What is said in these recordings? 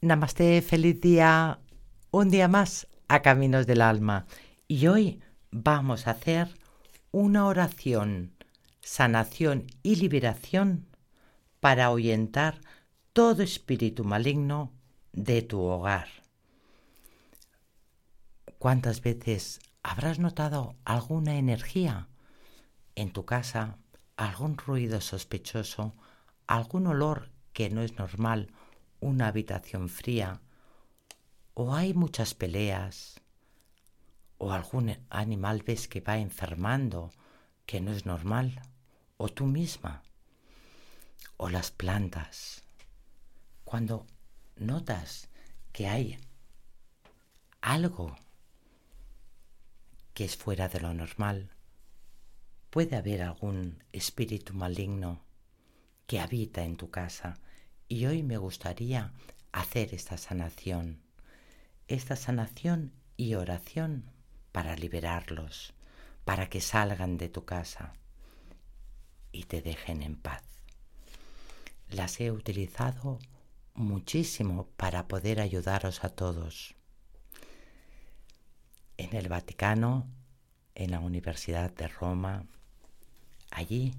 Namaste, feliz día. Un día más a Caminos del Alma. Y hoy vamos a hacer una oración, sanación y liberación para ahuyentar todo espíritu maligno de tu hogar. ¿Cuántas veces habrás notado alguna energía en tu casa, algún ruido sospechoso, algún olor que no es normal? Una habitación fría, o hay muchas peleas, o algún animal ves que va enfermando, que no es normal, o tú misma, o las plantas. Cuando notas que hay algo que es fuera de lo normal, puede haber algún espíritu maligno que habita en tu casa y hoy me gustaría hacer esta sanación, esta sanación y oración para liberarlos, para que salgan de tu casa y te dejen en paz. Las he utilizado muchísimo para poder ayudaros a todos. En el Vaticano, en la Universidad de Roma, allí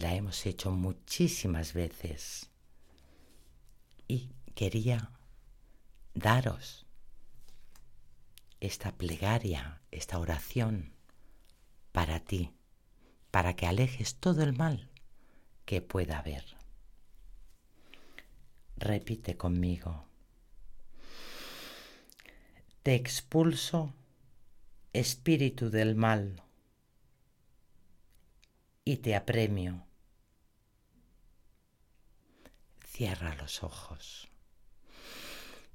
la hemos hecho muchísimas veces y quería daros esta plegaria, esta oración para ti, para que alejes todo el mal que pueda haber. Repite conmigo. Te expulso, espíritu del mal, y te apremio Cierra los ojos.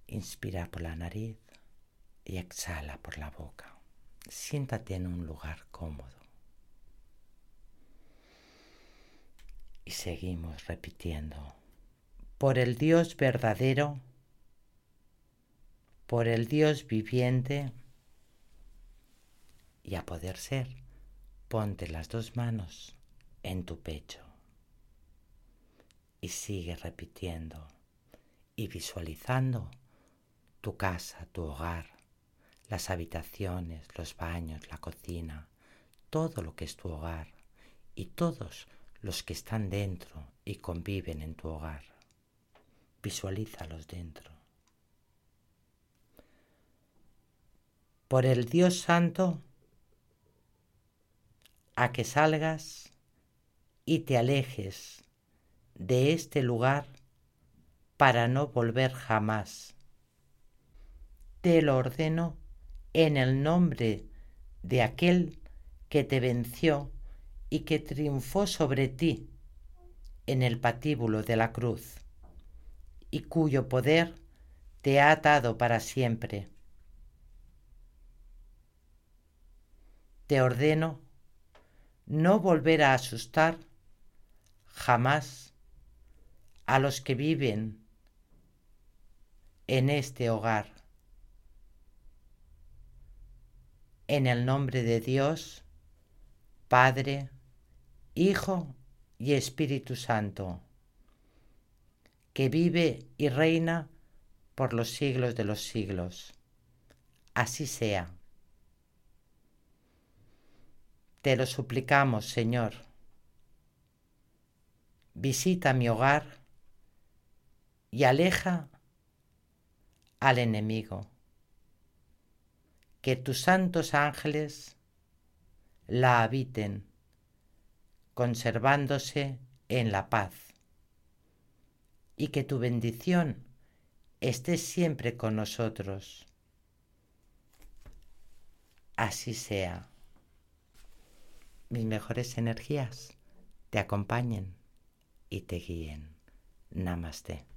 Inspira por la nariz y exhala por la boca. Siéntate en un lugar cómodo. Y seguimos repitiendo. Por el Dios verdadero, por el Dios viviente, y a poder ser, ponte las dos manos en tu pecho y sigue repitiendo y visualizando tu casa, tu hogar, las habitaciones, los baños, la cocina, todo lo que es tu hogar y todos los que están dentro y conviven en tu hogar. Visualízalos dentro. Por el Dios Santo, a que salgas y te alejes de este lugar para no volver jamás. Te lo ordeno en el nombre de aquel que te venció y que triunfó sobre ti en el patíbulo de la cruz y cuyo poder te ha atado para siempre. Te ordeno no volver a asustar jamás a los que viven en este hogar. En el nombre de Dios, Padre, Hijo y Espíritu Santo, que vive y reina por los siglos de los siglos. Así sea. Te lo suplicamos, Señor. Visita mi hogar y aleja al enemigo. Que tus santos ángeles la habiten, conservándose en la paz. Y que tu bendición esté siempre con nosotros. Así sea. Mis mejores energías te acompañen y te guíen. Namaste.